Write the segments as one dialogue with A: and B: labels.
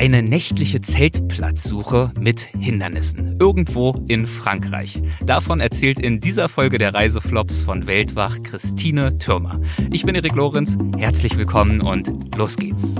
A: Eine nächtliche Zeltplatzsuche mit Hindernissen. Irgendwo in Frankreich. Davon erzählt in dieser Folge der Reiseflops von Weltwach Christine Türmer. Ich bin Erik Lorenz, herzlich willkommen und los geht's.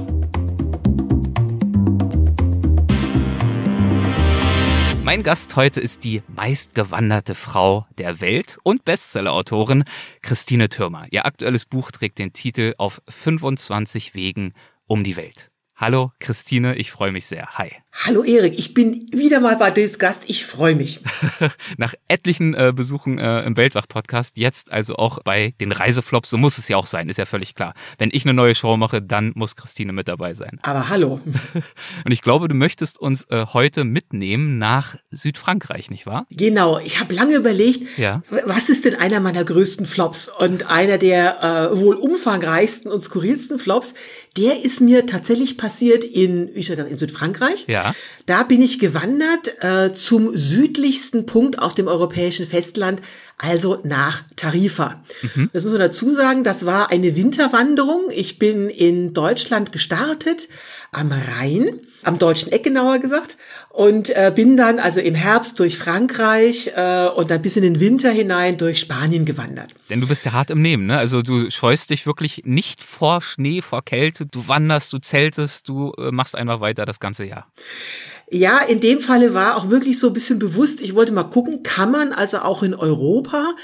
A: Mein Gast heute ist die meistgewanderte Frau der Welt und Bestsellerautorin Christine Türmer. Ihr aktuelles Buch trägt den Titel Auf 25 Wegen um die Welt. Hallo Christine, ich freue mich sehr. Hi.
B: Hallo Erik, ich bin wieder mal bei dir Gast. Ich freue mich.
A: Nach etlichen äh, Besuchen äh, im Weltwach-Podcast, jetzt also auch bei den Reiseflops, so muss es ja auch sein, ist ja völlig klar. Wenn ich eine neue Show mache, dann muss Christine mit dabei sein.
B: Aber hallo.
A: Und ich glaube, du möchtest uns äh, heute mitnehmen nach Südfrankreich, nicht wahr?
B: Genau, ich habe lange überlegt, ja. was ist denn einer meiner größten Flops und einer der äh, wohl umfangreichsten und skurrilsten Flops, der ist mir tatsächlich passiert in, wie schon gesagt, in Südfrankreich.
A: Ja.
B: Da bin ich gewandert äh, zum südlichsten Punkt auf dem europäischen Festland, also nach Tarifa. Mhm. Das muss man dazu sagen, das war eine Winterwanderung. Ich bin in Deutschland gestartet, am Rhein, am deutschen Eck genauer gesagt, und äh, bin dann also im Herbst durch Frankreich äh, und dann bis in den Winter hinein durch Spanien gewandert.
A: Denn du bist ja hart im Nehmen, ne? Also du scheust dich wirklich nicht vor Schnee, vor Kälte, du wanderst, du zeltest, du äh, machst einfach weiter das ganze Jahr.
B: Ja, in dem Falle war auch wirklich so ein bisschen bewusst, ich wollte mal gucken, kann man also auch in Europa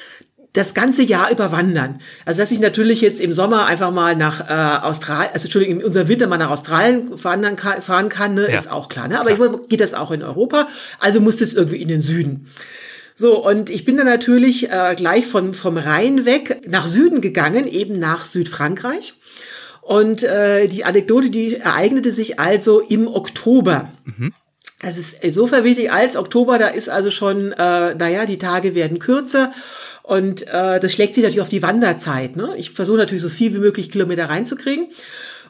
B: das ganze Jahr überwandern. Also dass ich natürlich jetzt im Sommer einfach mal nach äh, Australien, also Entschuldigung, in unserem Winter mal nach Australien fahren kann, fahren kann ne, ja. ist auch klar. Ne? Aber klar. ich geht das auch in Europa, also muss das irgendwie in den Süden. So, und ich bin dann natürlich äh, gleich von, vom Rhein weg nach Süden gegangen, eben nach Südfrankreich. Und äh, die Anekdote, die ereignete sich also im Oktober. Mhm. Es ist insofern wichtig, als Oktober, da ist also schon, äh, naja, die Tage werden kürzer und äh, das schlägt sich natürlich auf die Wanderzeit. Ne? Ich versuche natürlich so viel wie möglich Kilometer reinzukriegen.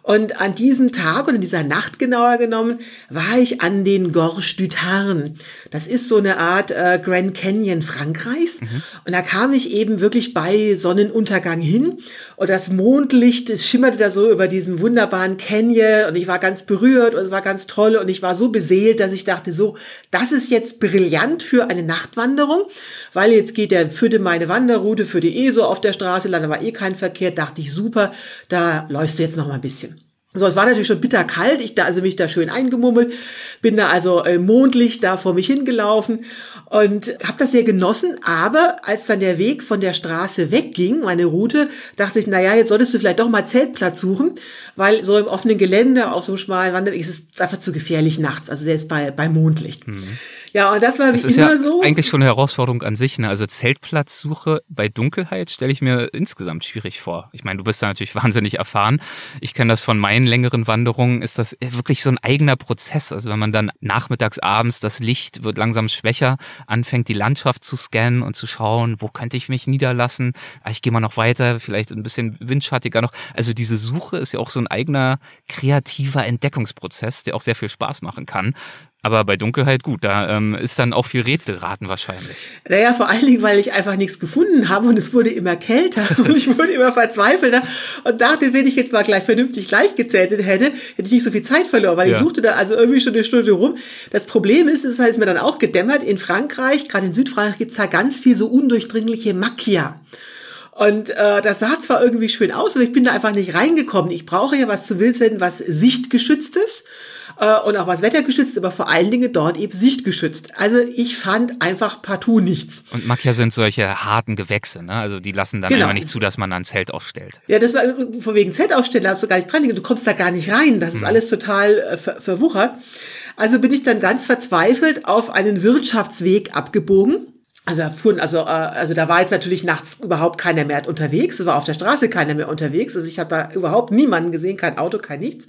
B: Und an diesem Tag oder in dieser Nacht genauer genommen, war ich an den Gorges du Tarn. Das ist so eine Art äh, Grand Canyon Frankreichs. Mhm. Und da kam ich eben wirklich bei Sonnenuntergang hin. Und das Mondlicht, es schimmerte da so über diesem wunderbaren Canyon. Und ich war ganz berührt und es war ganz toll. Und ich war so beseelt, dass ich dachte, so, das ist jetzt brillant für eine Nachtwanderung. Weil jetzt geht der, führte meine Wanderroute, führte eh so auf der Straße, da war eh kein Verkehr. Dachte ich, super, da läufst du jetzt noch mal ein bisschen. So, es war natürlich schon bitterkalt. Ich da also mich da schön eingemummelt, bin da also äh, mondlich da vor mich hingelaufen und habe das sehr genossen. Aber als dann der Weg von der Straße wegging, meine Route, dachte ich, na ja, jetzt solltest du vielleicht doch mal Zeltplatz suchen, weil so im offenen Gelände auf so einem schmalen Wanderweg ist es einfach zu gefährlich nachts. Also selbst bei bei Mondlicht. Mhm. Ja, und das war das ist immer ja so.
A: Eigentlich schon eine Herausforderung an sich. Ne? Also Zeltplatzsuche bei Dunkelheit stelle ich mir insgesamt schwierig vor. Ich meine, du bist da natürlich wahnsinnig erfahren. Ich kenne das von meinen längeren Wanderungen, ist das wirklich so ein eigener Prozess. Also wenn man dann nachmittags, abends, das Licht wird langsam schwächer, anfängt die Landschaft zu scannen und zu schauen, wo könnte ich mich niederlassen? Ah, ich gehe mal noch weiter, vielleicht ein bisschen windschattiger noch. Also diese Suche ist ja auch so ein eigener kreativer Entdeckungsprozess, der auch sehr viel Spaß machen kann. Aber bei Dunkelheit gut, da ähm, ist dann auch viel Rätselraten wahrscheinlich.
B: Naja, vor allen Dingen, weil ich einfach nichts gefunden habe und es wurde immer kälter und ich wurde immer verzweifelter und dachte, wenn ich jetzt mal gleich vernünftig gleichgezeltet hätte, hätte ich nicht so viel Zeit verloren, weil ja. ich suchte da also irgendwie schon eine Stunde rum. Das Problem ist, das heißt mir dann auch gedämmert, in Frankreich, gerade in Südfrankreich, gibt's da ganz viel so undurchdringliche Macchia. Und äh, das sah zwar irgendwie schön aus, aber ich bin da einfach nicht reingekommen. Ich brauche ja was zu Wildsenden, was sichtgeschütztes äh, und auch was wettergeschützt, aber vor allen Dingen dort eben sichtgeschützt. Also ich fand einfach partout nichts.
A: Und Macchia sind solche harten Gewächse, ne? Also die lassen dann genau. einfach nicht zu, dass man ein Zelt aufstellt.
B: Ja, das war von wegen Zelt aufstellen, da hast du gar nicht dran, du kommst da gar nicht rein. Das ist hm. alles total äh, ver verwuchert. Also bin ich dann ganz verzweifelt auf einen Wirtschaftsweg abgebogen. Also da fuhren, also, äh, also da war jetzt natürlich nachts überhaupt keiner mehr unterwegs. Es war auf der Straße keiner mehr unterwegs. Also ich habe da überhaupt niemanden gesehen, kein Auto, kein nichts.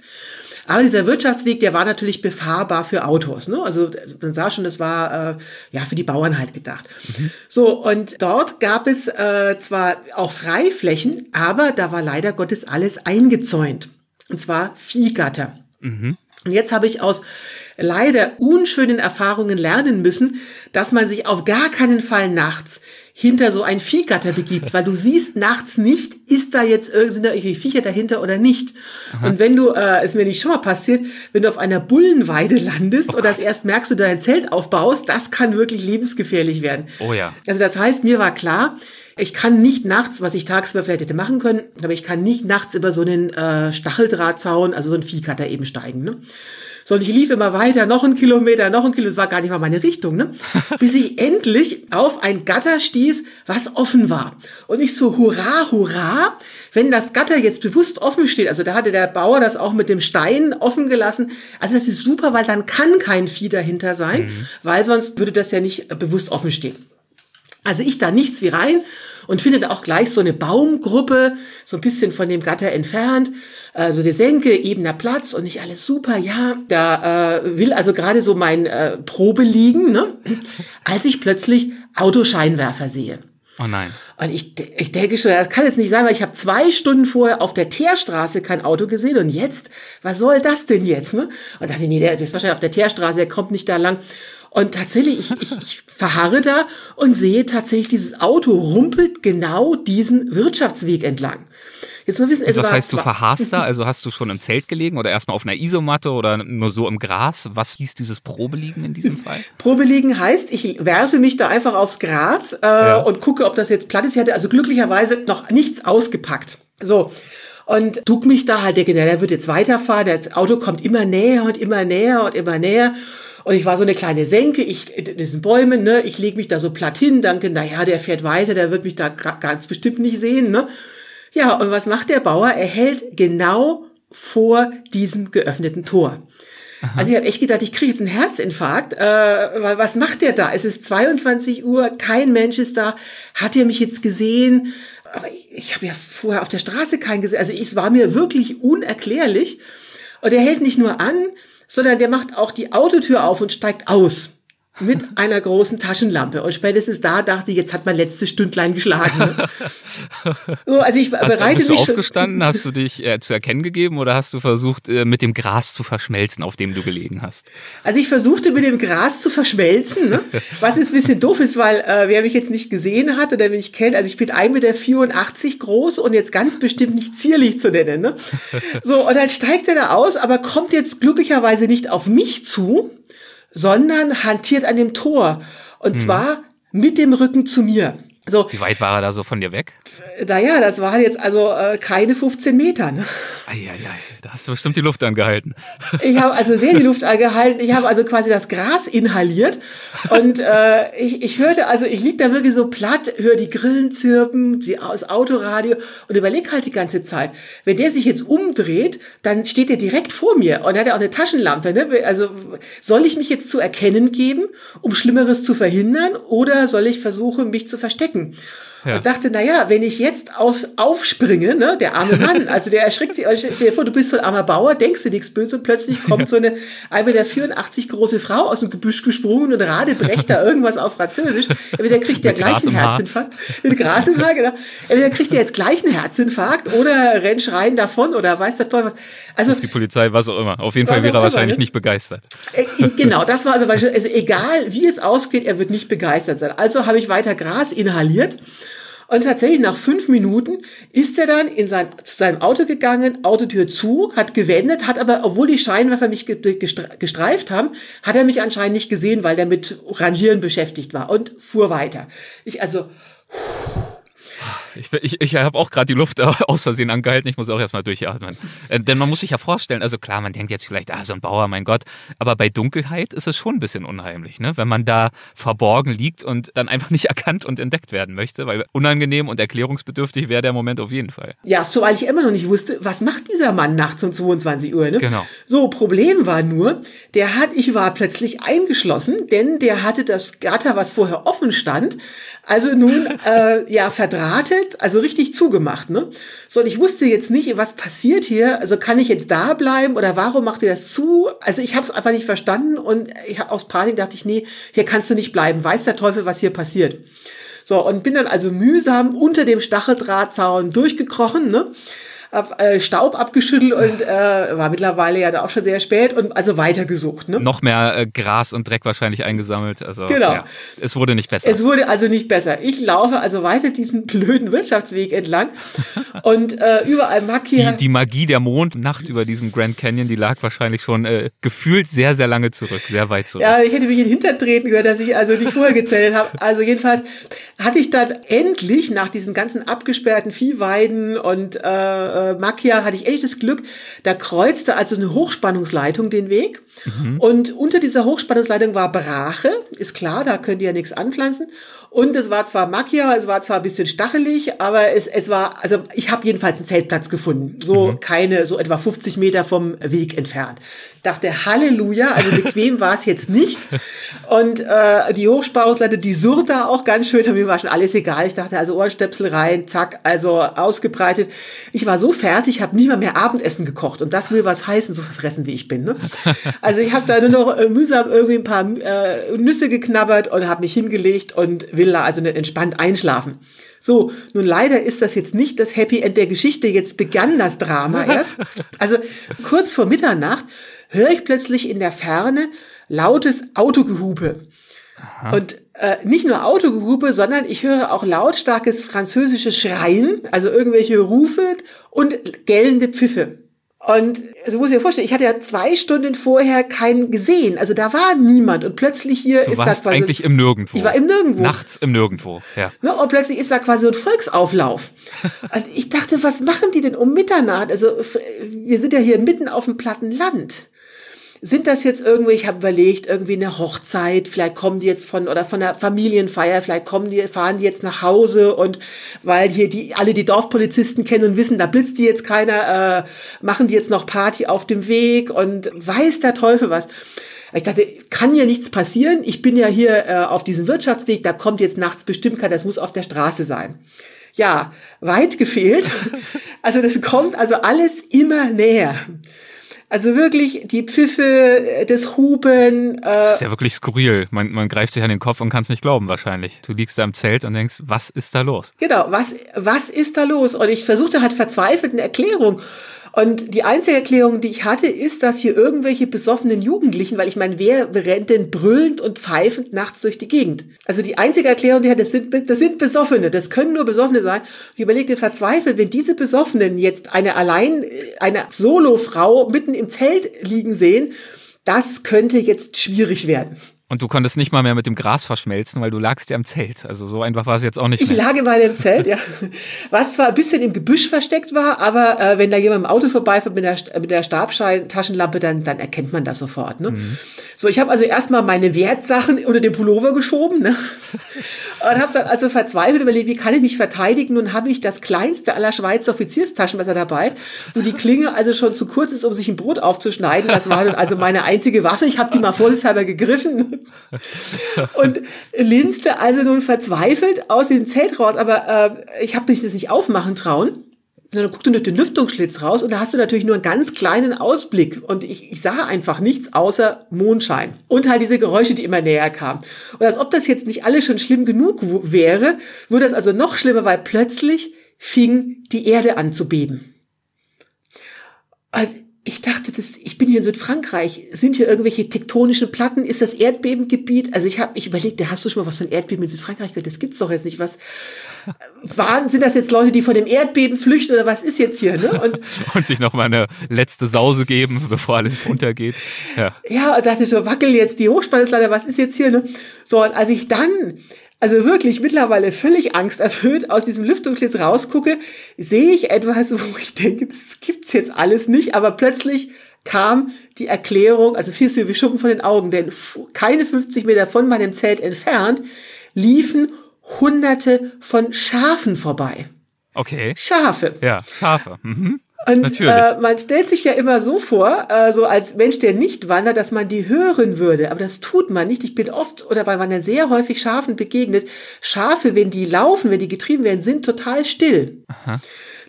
B: Aber dieser Wirtschaftsweg, der war natürlich befahrbar für Autos. Ne? Also man sah schon, das war äh, ja für die Bauern halt gedacht. Mhm. So, und dort gab es äh, zwar auch Freiflächen, aber da war leider Gottes alles eingezäunt. Und zwar Viehgatter. Mhm. Und jetzt habe ich aus leider unschönen Erfahrungen lernen müssen, dass man sich auf gar keinen Fall nachts hinter so ein Viehgatter begibt, weil du siehst nachts nicht, ist da jetzt sind da irgendwie Viecher dahinter oder nicht. Aha. Und wenn du, äh, ist mir nicht schon mal passiert, wenn du auf einer Bullenweide landest oh oder erst merkst du dein Zelt aufbaust, das kann wirklich lebensgefährlich werden.
A: Oh ja.
B: Also das heißt, mir war klar, ich kann nicht nachts, was ich tagsüber vielleicht hätte machen können, aber ich kann nicht nachts über so einen äh, Stacheldrahtzaun, also so einen Viehkatter eben steigen. Ne? So, und ich lief immer weiter, noch ein Kilometer, noch ein Kilometer, es war gar nicht mal meine Richtung, ne? Bis ich endlich auf ein Gatter stieß, was offen war. Und ich so, hurra, hurra, wenn das Gatter jetzt bewusst offen steht, also da hatte der Bauer das auch mit dem Stein offen gelassen, also das ist super, weil dann kann kein Vieh dahinter sein, mhm. weil sonst würde das ja nicht bewusst offen stehen. Also ich da nichts wie rein und finde da auch gleich so eine Baumgruppe, so ein bisschen von dem Gatter entfernt, äh, so die Senke, ebener Platz und nicht alles super. Ja, da äh, will also gerade so mein äh, Probe liegen, ne? als ich plötzlich Autoscheinwerfer sehe.
A: Oh nein.
B: Und ich, ich denke schon, das kann jetzt nicht sein, weil ich habe zwei Stunden vorher auf der Teerstraße kein Auto gesehen und jetzt, was soll das denn jetzt? Ne? Und dachte, nee, der ist wahrscheinlich auf der Teerstraße, der kommt nicht da lang. Und tatsächlich, ich, ich, ich verharre da und sehe tatsächlich, dieses Auto rumpelt genau diesen Wirtschaftsweg entlang.
A: Jetzt mal wissen, es Was heißt, du verharrst da? Also hast du schon im Zelt gelegen oder erstmal auf einer Isomatte oder nur so im Gras? Was hieß dieses Probeliegen in diesem Fall?
B: Probeliegen heißt, ich werfe mich da einfach aufs Gras äh, ja. und gucke, ob das jetzt platt ist. Ich hatte also glücklicherweise noch nichts ausgepackt. So. Und duck mich da halt, denke, der wird jetzt weiterfahren, das Auto kommt immer näher und immer näher und immer näher. Und ich war so eine kleine Senke, ich, in diesen Bäumen, ne, ich lege mich da so platt hin, danke, na ja, der fährt weiter, der wird mich da ganz bestimmt nicht sehen, ne. Ja, und was macht der Bauer? Er hält genau vor diesem geöffneten Tor. Aha. Also ich habe echt gedacht, ich kriege jetzt einen Herzinfarkt, äh, was macht der da? Es ist 22 Uhr, kein Mensch ist da. Hat er mich jetzt gesehen? Aber ich, ich habe ja vorher auf der Straße keinen gesehen. Also es war mir wirklich unerklärlich. Und er hält nicht nur an, sondern der macht auch die Autotür auf und steigt aus mit einer großen Taschenlampe. Und spätestens da dachte ich, jetzt hat mein letztes Stündlein geschlagen.
A: So, also ich bereite hast, bist mich. Bist du aufgestanden? Hast du dich äh, zu erkennen gegeben oder hast du versucht, äh, mit dem Gras zu verschmelzen, auf dem du gelegen hast?
B: Also ich versuchte mit dem Gras zu verschmelzen, ne? was jetzt ein bisschen doof ist, weil äh, wer mich jetzt nicht gesehen hat oder mich kennt, also ich bin 1,84 Meter groß und jetzt ganz bestimmt nicht zierlich zu nennen. Ne? So, und dann steigt er da aus, aber kommt jetzt glücklicherweise nicht auf mich zu, sondern hantiert an dem Tor. Und hm. zwar mit dem Rücken zu mir.
A: So, Wie weit war er da so von dir weg?
B: Naja, das waren jetzt also äh, keine 15 Meter. Ne?
A: Eieiei, da hast du bestimmt die Luft angehalten.
B: Ich habe also sehr die Luft angehalten. Ich habe also quasi das Gras inhaliert und äh, ich, ich hörte, also ich lieg da wirklich so platt, höre die Grillen zirpen, die, das Autoradio und überleg halt die ganze Zeit, wenn der sich jetzt umdreht, dann steht er direkt vor mir und hat ja auch eine Taschenlampe. Ne? Also soll ich mich jetzt zu erkennen geben, um Schlimmeres zu verhindern oder soll ich versuchen, mich zu verstecken? Erschrecken. Ja. Und dachte, na ja, wenn ich jetzt aus, aufspringe, ne, der arme Mann, also der erschreckt sich, stell dir vor, du bist so ein armer Bauer, denkst du nichts böse und plötzlich kommt so eine 1,84 große Frau aus dem Gebüsch gesprungen und radebrecht da irgendwas auf Französisch. Entweder kriegt der gleich einen Herzinfarkt, mit Gras im Haar, genau. Entweder kriegt der jetzt gleich einen Herzinfarkt oder rennt schreien davon oder weiß der Teufel was.
A: Also, Auf die Polizei, was auch immer. Auf jeden Fall wäre er wahrscheinlich ne? nicht begeistert.
B: Äh, genau, das war also, also egal wie es ausgeht, er wird nicht begeistert sein. Also habe ich weiter Gras inhaliert und tatsächlich nach fünf Minuten ist er dann in sein, zu seinem Auto gegangen, Autotür zu, hat gewendet, hat aber, obwohl die Scheinwerfer mich gestreift haben, hat er mich anscheinend nicht gesehen, weil er mit Rangieren beschäftigt war und fuhr weiter. Ich also,
A: ich, ich, ich habe auch gerade die Luft aus Versehen angehalten. Ich muss auch erstmal durchatmen. Äh, denn man muss sich ja vorstellen, also klar, man denkt jetzt vielleicht, ah, so ein Bauer, mein Gott. Aber bei Dunkelheit ist es schon ein bisschen unheimlich, ne? Wenn man da verborgen liegt und dann einfach nicht erkannt und entdeckt werden möchte. Weil unangenehm und erklärungsbedürftig wäre der Moment auf jeden Fall.
B: Ja, zumal ich immer noch nicht wusste, was macht dieser Mann nachts um 22 Uhr, ne?
A: Genau.
B: So, Problem war nur, der hat, ich war plötzlich eingeschlossen, denn der hatte das Gatter, was vorher offen stand, also nun, äh, ja, verdrahtet, also richtig zugemacht, ne? So, und ich wusste jetzt nicht, was passiert hier. Also kann ich jetzt da bleiben oder warum macht ihr das zu? Also ich habe es einfach nicht verstanden und ich, aus Panik dachte ich, nee, hier kannst du nicht bleiben. Weiß der Teufel, was hier passiert. So, und bin dann also mühsam unter dem Stacheldrahtzaun durchgekrochen, ne? Hab äh, Staub abgeschüttelt und äh, war mittlerweile ja da auch schon sehr spät und also weitergesucht. Ne?
A: Noch mehr äh, Gras und Dreck wahrscheinlich eingesammelt. Also
B: genau.
A: Ja, es wurde nicht besser.
B: Es wurde also nicht besser. Ich laufe also weiter diesen blöden Wirtschaftsweg entlang und äh, überall Macchia.
A: Die, die Magie der Mondnacht über diesem Grand Canyon, die lag wahrscheinlich schon äh, gefühlt sehr, sehr lange zurück, sehr weit zurück.
B: Ja, ich hätte mich in den Hintern treten gehört, dass ich also nicht vorher gezählt habe. Also jedenfalls hatte ich dann endlich nach diesen ganzen abgesperrten Viehweiden und äh, äh Macchia hatte ich echt das Glück, da kreuzte also eine Hochspannungsleitung den Weg. Mhm. Und unter dieser Hochspannungsleitung war Brache, ist klar, da könnt ihr ja nichts anpflanzen. Und es war zwar Macchia, es war zwar ein bisschen stachelig, aber es, es war, also ich habe jedenfalls einen Zeltplatz gefunden. So mhm. keine, so etwa 50 Meter vom Weg entfernt. dachte, Halleluja, also bequem war es jetzt nicht. Und äh, die Hochspannungsleitung, die surrt da auch ganz schön, mir war schon alles egal. Ich dachte, also Ohrenstöpsel rein, zack, also ausgebreitet. Ich war so fertig, habe nicht mal mehr Abendessen gekocht. Und das will was heißen, so verfressen wie ich bin. Ne? Also ich habe da nur noch äh, mühsam irgendwie ein paar äh, Nüsse geknabbert und habe mich hingelegt und will da also nicht entspannt einschlafen. So, nun leider ist das jetzt nicht das Happy End der Geschichte. Jetzt begann das Drama erst. Also kurz vor Mitternacht höre ich plötzlich in der Ferne lautes Autogehupe. Aha. Und äh, nicht nur Autogehupe, sondern ich höre auch lautstarkes französisches Schreien, also irgendwelche Rufe und gellende Pfiffe. Und so muss ich mir vorstellen, ich hatte ja zwei Stunden vorher keinen gesehen. Also da war niemand. Und plötzlich hier
A: du
B: ist
A: warst
B: das quasi.
A: eigentlich im Nirgendwo.
B: Ich war im Nirgendwo.
A: Nachts im Nirgendwo, ja.
B: Ne, und plötzlich ist da quasi so ein Volksauflauf. also ich dachte, was machen die denn um Mitternacht? Also wir sind ja hier mitten auf dem platten Land sind das jetzt irgendwie, ich habe überlegt, irgendwie eine Hochzeit, vielleicht kommen die jetzt von oder von der Familienfeier, vielleicht kommen die, fahren die jetzt nach Hause und weil hier die alle die Dorfpolizisten kennen und wissen, da blitzt die jetzt keiner, äh, machen die jetzt noch Party auf dem Weg und weiß der Teufel was. Ich dachte, kann ja nichts passieren. Ich bin ja hier äh, auf diesem Wirtschaftsweg, da kommt jetzt nachts bestimmt keiner, das muss auf der Straße sein. Ja, weit gefehlt. Also das kommt also alles immer näher. Also wirklich die Pfiffe, äh, das Huben. Äh
A: das ist ja wirklich skurril. Man, man greift sich an den Kopf und kann es nicht glauben wahrscheinlich. Du liegst da im Zelt und denkst, was ist da los?
B: Genau, was, was ist da los? Und ich versuchte halt verzweifelt eine Erklärung. Und die einzige Erklärung, die ich hatte, ist, dass hier irgendwelche besoffenen Jugendlichen, weil ich meine, wer rennt denn brüllend und pfeifend nachts durch die Gegend? Also die einzige Erklärung, die hat, das sind, das sind Besoffene, das können nur Besoffene sein. Ich überlegte verzweifelt, wenn diese Besoffenen jetzt eine allein, eine Solo-Frau mitten im Zelt liegen sehen, das könnte jetzt schwierig werden.
A: Und du konntest nicht mal mehr mit dem Gras verschmelzen, weil du lagst ja im Zelt. Also so einfach war es jetzt auch nicht
B: mehr. Ich lag mal im Zelt, ja. Was zwar ein bisschen im Gebüsch versteckt war, aber äh, wenn da jemand im Auto vorbeifährt mit der, mit der Stabschein-Taschenlampe, dann, dann erkennt man das sofort. Ne? Mhm. So, ich habe also erstmal meine Wertsachen unter den Pullover geschoben ne? und habe dann also verzweifelt überlegt, wie kann ich mich verteidigen. Nun habe ich das kleinste aller Schweizer Offizierstaschenmesser dabei, wo die Klinge also schon zu kurz ist, um sich ein Brot aufzuschneiden. Das war dann also meine einzige Waffe. Ich habe die mal vorsichtshalber gegriffen und linste also nun verzweifelt aus dem Zelt raus, aber äh, ich habe mich das nicht aufmachen trauen. Und dann guckte durch den Lüftungsschlitz raus und da hast du natürlich nur einen ganz kleinen Ausblick und ich, ich sah einfach nichts außer Mondschein und halt diese Geräusche, die immer näher kamen. Und als ob das jetzt nicht alles schon schlimm genug wäre, wurde das also noch schlimmer, weil plötzlich fing die Erde an zu beben. Also ich dachte, das, ich bin hier in Südfrankreich. Sind hier irgendwelche tektonischen Platten? Ist das Erdbebengebiet? Also ich habe mich überlegt, hast du schon mal was von Erdbeben in Südfrankreich gehört? Das gibt's doch jetzt nicht. Was waren, sind das jetzt Leute, die von dem Erdbeben flüchten oder was ist jetzt hier? Ne?
A: Und, und sich noch mal eine letzte Sause geben, bevor alles runtergeht. Ja,
B: ja und dachte so, wackel jetzt die Hochspannungsleiter, was ist jetzt hier? Ne? So, und als ich dann also wirklich mittlerweile völlig angsterfüllt aus diesem Lüftungsschlitz rausgucke, sehe ich etwas, wo ich denke, das gibt's jetzt alles nicht, aber plötzlich kam die Erklärung, also fiel es wie Schuppen von den Augen, denn keine 50 Meter von meinem Zelt entfernt liefen hunderte von Schafen vorbei.
A: Okay.
B: Schafe.
A: Ja, Schafe. Mhm.
B: Und äh, man stellt sich ja immer so vor, äh, so als Mensch, der nicht wandert, dass man die hören würde. Aber das tut man nicht. Ich bin oft oder bei Wandern sehr häufig Schafen begegnet. Schafe, wenn die laufen, wenn die getrieben werden, sind total still. Aha.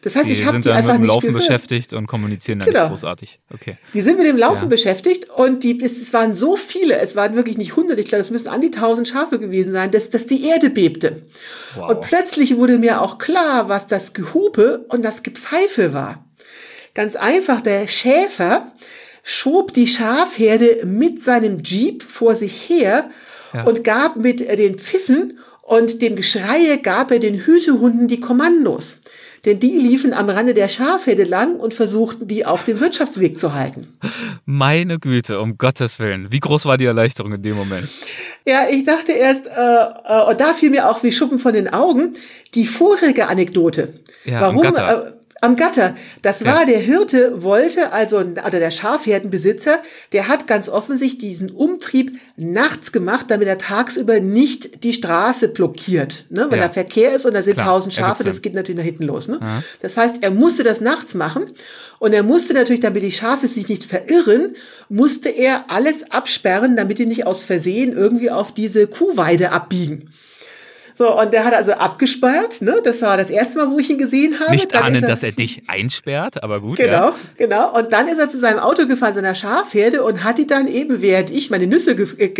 B: Das heißt,
A: die
B: ich habe
A: die
B: einfach
A: mit dem
B: nicht
A: Laufen
B: gehört.
A: beschäftigt und kommunizieren dann
B: Genau.
A: nicht großartig. Okay.
B: Die sind mit dem Laufen
A: Ja.
B: beschäftigt und die, es, es waren so viele, es waren wirklich nicht hundert, ich glaube, es müssen an die tausend Schafe gewesen sein, dass, dass die Erde bebte.
A: Wow.
B: Und plötzlich wurde mir auch klar, was das Gehupe und das Gepfeife war. Ganz einfach, der Schäfer schob die Schafherde mit seinem Jeep vor sich her ja. und gab mit den Pfiffen und dem Geschreie gab er den Hütehunden die Kommandos. Denn die liefen am Rande der Schafherde lang und versuchten, die auf dem Wirtschaftsweg zu halten.
A: Meine Güte, um Gottes Willen. Wie groß war die Erleichterung in dem Moment?
B: Ja, ich dachte erst, äh, äh, und da fiel mir auch wie Schuppen von den Augen, die vorherige Anekdote. Ja, Warum? Äh, am Gatter. Das war ja. der Hirte wollte, also oder der Schafherdenbesitzer, der hat ganz offensichtlich diesen Umtrieb nachts gemacht, damit er tagsüber nicht die Straße blockiert. Ne? Wenn ja. da Verkehr ist und da sind tausend Schafe, das geht natürlich nach hinten los. Ne? Ja. Das heißt, er musste das nachts machen und er musste natürlich, damit die Schafe sich nicht verirren, musste er alles absperren, damit die nicht aus Versehen irgendwie auf diese Kuhweide abbiegen. So, und der hat also abgesperrt, ne? Das war das erste Mal, wo ich ihn gesehen habe.
A: Nicht ahnen, er, dass er dich einsperrt, aber gut.
B: Genau,
A: ja.
B: genau. Und dann ist er zu seinem Auto gefahren, seiner Schafherde, und hat die dann eben, während ich meine Nüsse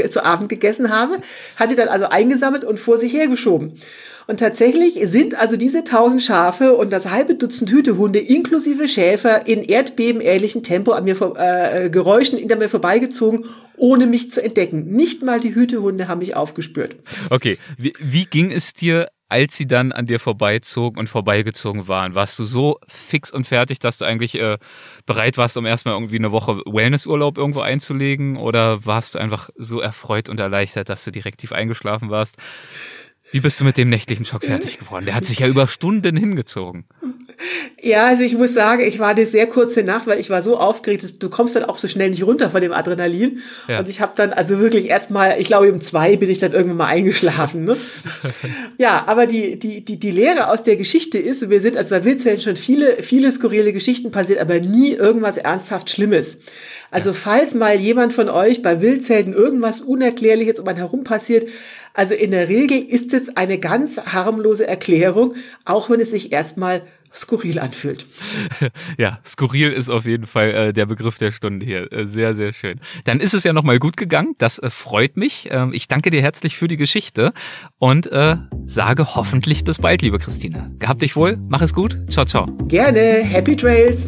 B: zu Abend gegessen habe, hat die dann also eingesammelt und vor sich hergeschoben. Und tatsächlich sind also diese tausend Schafe und das halbe Dutzend Hütehunde inklusive Schäfer in erdbebenähnlichem Tempo an mir äh, Geräuschen hinter mir vorbeigezogen, ohne mich zu entdecken. Nicht mal die Hütehunde haben mich aufgespürt.
A: Okay, wie, wie ging es dir als sie dann an dir vorbeizogen und vorbeigezogen waren, warst du so fix und fertig, dass du eigentlich äh, bereit warst, um erstmal irgendwie eine Woche Wellnessurlaub irgendwo einzulegen? Oder warst du einfach so erfreut und erleichtert, dass du direkt tief eingeschlafen warst? Wie bist du mit dem nächtlichen Schock fertig geworden? Der hat sich ja über Stunden hingezogen.
B: Ja, also ich muss sagen, ich war eine sehr kurze Nacht, weil ich war so aufgeregt, du kommst dann auch so schnell nicht runter von dem Adrenalin. Ja. Und ich habe dann also wirklich erstmal, ich glaube um zwei bin ich dann irgendwann mal eingeschlafen. Ne? ja, aber die, die, die, die Lehre aus der Geschichte ist, wir sind also bei Wildzellen schon viele, viele skurrile Geschichten passiert, aber nie irgendwas ernsthaft Schlimmes. Also ja. falls mal jemand von euch bei Wildzelten irgendwas Unerklärliches um einen herum passiert, also in der Regel ist es eine ganz harmlose Erklärung, auch wenn es sich erstmal skurril anfühlt.
A: Ja, skurril ist auf jeden Fall äh, der Begriff der Stunde hier. Äh, sehr, sehr schön. Dann ist es ja nochmal gut gegangen. Das äh, freut mich. Ähm, ich danke dir herzlich für die Geschichte und äh, sage hoffentlich bis bald, liebe Christine. Gehabt dich wohl. Mach es gut. Ciao, ciao.
B: Gerne. Happy Trails.